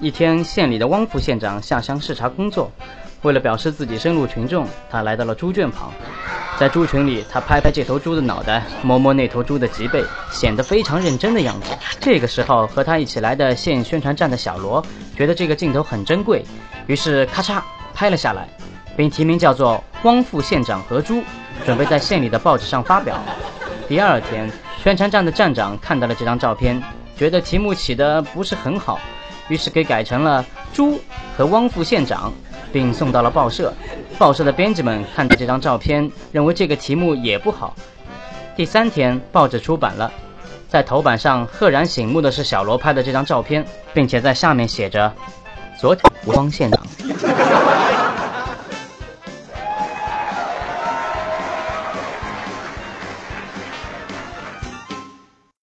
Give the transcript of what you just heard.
一天，县里的汪副县长下乡视察工作，为了表示自己深入群众，他来到了猪圈旁。在猪群里，他拍拍这头猪的脑袋，摸摸那头猪的脊背，显得非常认真的样子。这个时候，和他一起来的县宣传站的小罗觉得这个镜头很珍贵，于是咔嚓拍了下来，并题名叫做《汪副县长和猪》，准备在县里的报纸上发表。第二天，宣传站的站长看到了这张照片，觉得题目起得不是很好，于是给改成了“猪和汪副县长”。并送到了报社。报社的编辑们看着这张照片，认为这个题目也不好。第三天，报纸出版了，在头版上赫然醒目的是小罗拍的这张照片，并且在下面写着：“昨天汪县长。”